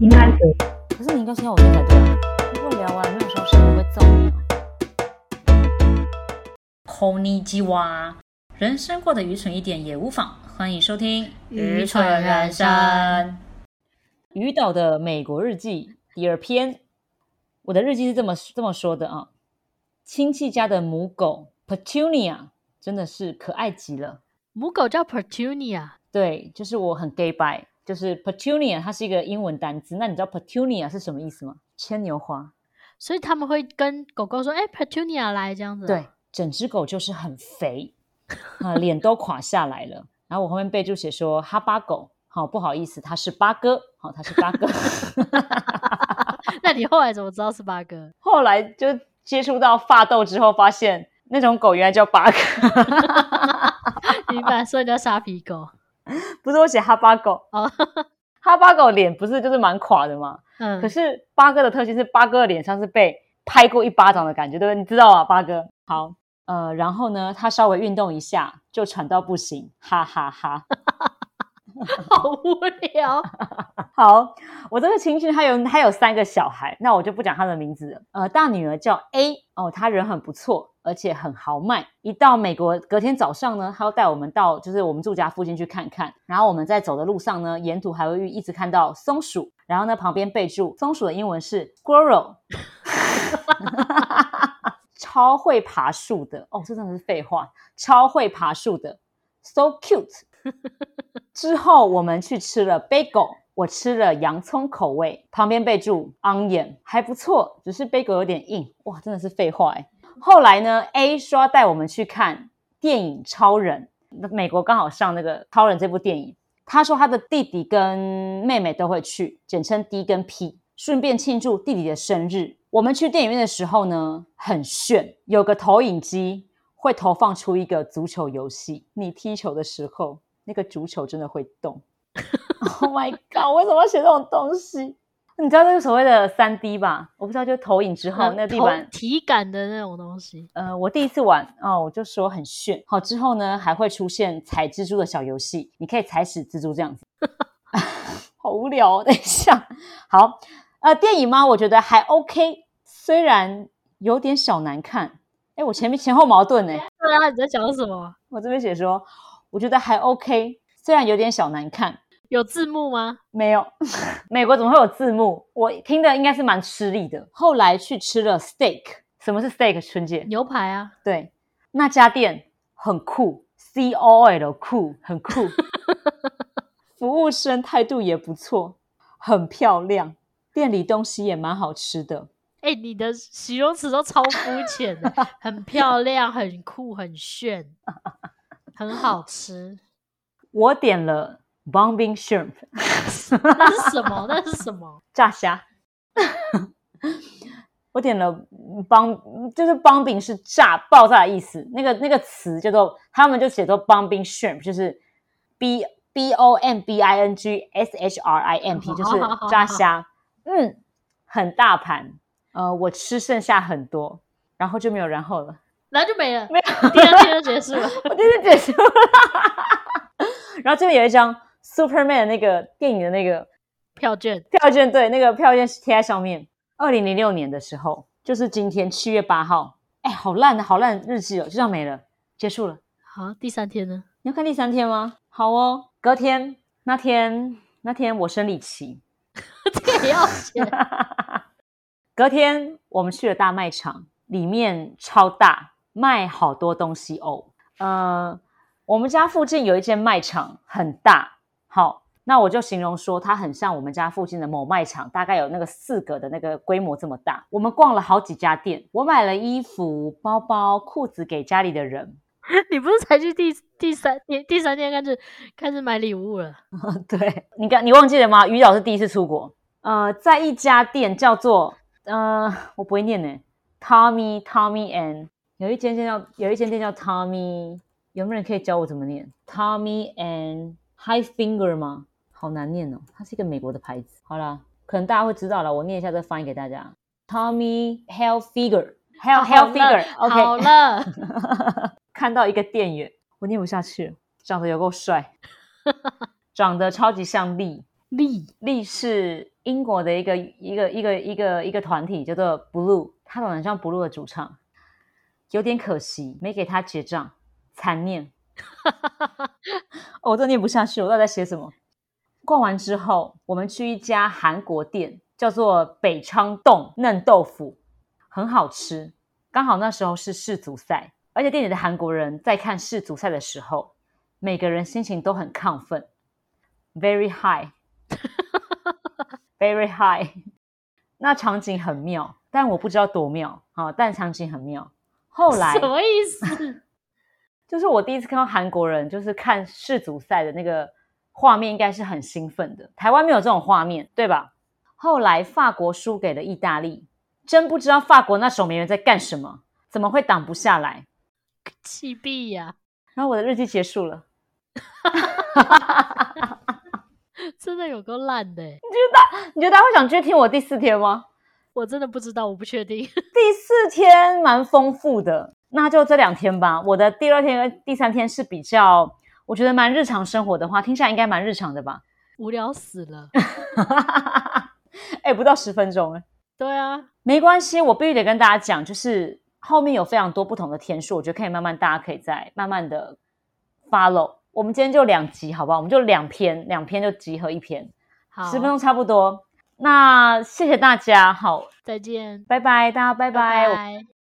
应该可以。可是你应该先要我念才对啊。如果聊完没有收声，我会揍你哦。Pony 鸡蛙，人生过得愚蠢一点也无妨。欢迎收听《愚蠢人生》。于岛的美国日记第二篇。我的日记是这么这么说的啊。亲戚家的母狗 Petunia 真的是可爱极了。母狗叫 Petunia，对，就是我很 gay by，就是 Petunia，它是一个英文单词。那你知道 Petunia 是什么意思吗？牵牛花。所以他们会跟狗狗说：“哎，Petunia 来这样子。”对，整只狗就是很肥啊，脸都垮下来了。然后我后面备注写说哈巴狗，好不好意思，它是八哥，好，它是八哥。那你后来怎么知道是八哥？后来就接触到发豆之后，发现那种狗原来叫八哥。明白，所以叫沙皮狗。不是我写哈巴狗哦，哈巴狗脸不是就是蛮垮的吗？嗯，可是八哥的特性是八哥的脸上是被拍过一巴掌的感觉，对不对？你知道啊，八哥。好，呃，然后呢，他稍微运动一下就喘到不行，哈哈哈。好无聊。好，我这个亲戚他有他有三个小孩，那我就不讲他的名字了。呃，大女儿叫 A 哦，她人很不错，而且很豪迈。一到美国，隔天早上呢，他要带我们到就是我们住家附近去看看。然后我们在走的路上呢，沿途还会一直看到松鼠。然后呢，旁边备注松鼠的英文是 squirrel，超会爬树的哦，这真的是废话，超会爬树的，so cute。之后我们去吃了 bagel，我吃了洋葱口味，旁边备注 onion，还不错，只是 bagel 有点硬，哇，真的是废话哎。后来呢，A 说要带我们去看电影《超人》，美国刚好上那个《超人》这部电影，他说他的弟弟跟妹妹都会去，简称 D 跟 P，顺便庆祝弟弟的生日。我们去电影院的时候呢，很炫，有个投影机会投放出一个足球游戏，你踢球的时候。那个足球真的会动，Oh my god！为什么要写这种东西？你知道那个所谓的三 D 吧？我不知道，就投影之后那地板体感的那种东西。呃，我第一次玩哦，我就说很炫。好，之后呢还会出现踩蜘蛛的小游戏，你可以踩死蜘蛛这样子。好无聊，等一下。好，呃，电影吗？我觉得还 OK，虽然有点小难看。哎，我前面前后矛盾呢。对啊，你在讲什么？我这边写说。我觉得还 OK，虽然有点小难看。有字幕吗？没有，美国怎么会有字幕？我听的应该是蛮吃力的。后来去吃了 steak，什么是 steak？春姐牛排啊。对，那家店很酷，C O L 酷，很酷。服务生态度也不错，很漂亮，店里东西也蛮好吃的。哎，你的形容词都超肤浅的，很漂亮，很酷，很炫。很好吃，我点了 bombing shrimp，那是什么？那是什么？炸虾。我点了 bomb，就是 bombing 是炸爆炸的意思。那个那个词叫做，他们就写作 bombing shrimp，就是 b b o m b i n g s h r i m p，就是炸虾。嗯，很大盘。呃，我吃剩下很多，然后就没有然后了。然后就没了，没有，第二天就结束了，我第二天结束了。然后这边有一张 Superman 那个电影的那个票券，票券对，那个票券是贴在上面。二零零六年的时候，就是今天七月八号。哎，好烂的，好烂日记哦，就这样没了，结束了。好，第三天呢？你要看第三天吗？好哦，隔天那天那天我生理期，这个也要写。隔天我们去了大卖场，里面超大。卖好多东西哦，呃，我们家附近有一间卖场很大，好，那我就形容说它很像我们家附近的某卖场，大概有那个四格的那个规模这么大。我们逛了好几家店，我买了衣服、包包、裤子给家里的人。你不是才去第第三天第三天开始开始买礼物了？对你刚你忘记了吗？于老师第一次出国，呃，在一家店叫做呃，我不会念呢，Tommy Tommy and。有一间店叫有一间店叫 Tommy，有没有人可以教我怎么念 Tommy and High Finger 吗？好难念哦，它是一个美国的牌子。好啦，可能大家会知道了，我念一下再翻译给大家。Tommy Hell Figure，Hell Hell Figure，OK。好了，看到一个店员，我念不下去了，长得有够帅，长得超级像力，力力是英国的一个一个一个一个一个团体，叫做 Blue，他长得像 Blue 的主唱，有点可惜，没给他结账，残念。哦，我都念不下去，我到底在写什么？逛完之后，我们去一家韩国店，叫做北昌洞嫩豆腐，很好吃。刚好那时候是世足赛，而且店里的韩国人在看世足赛的时候，每个人心情都很亢奋，very high，very high。那场景很妙，但我不知道多妙啊！但场景很妙。后来什么意思？就是我第一次看到韩国人，就是看世足赛的那个画面，应该是很兴奋的。台湾没有这种画面，对吧？后来法国输给了意大利，真不知道法国那守门员在干什么，怎么会挡不下来？气毙呀！然后我的日记结束了，真的有够烂的。你觉得你觉得他会想继续听我第四天吗？我真的不知道，我不确定。第四天蛮丰富的，那就这两天吧。我的第二天跟第三天是比较，我觉得蛮日常生活的话，听起来应该蛮日常的吧？无聊死了。哎，不到十分钟哎。对啊，没关系，我必须得跟大家讲，就是后面有非常多不同的天数，我觉得可以慢慢，大家可以再慢慢的 follow。我们今天就两集，好不好？我们就两篇，两篇就集合一篇，十分钟差不多。那谢谢大家，好，再见，拜拜，大家拜拜。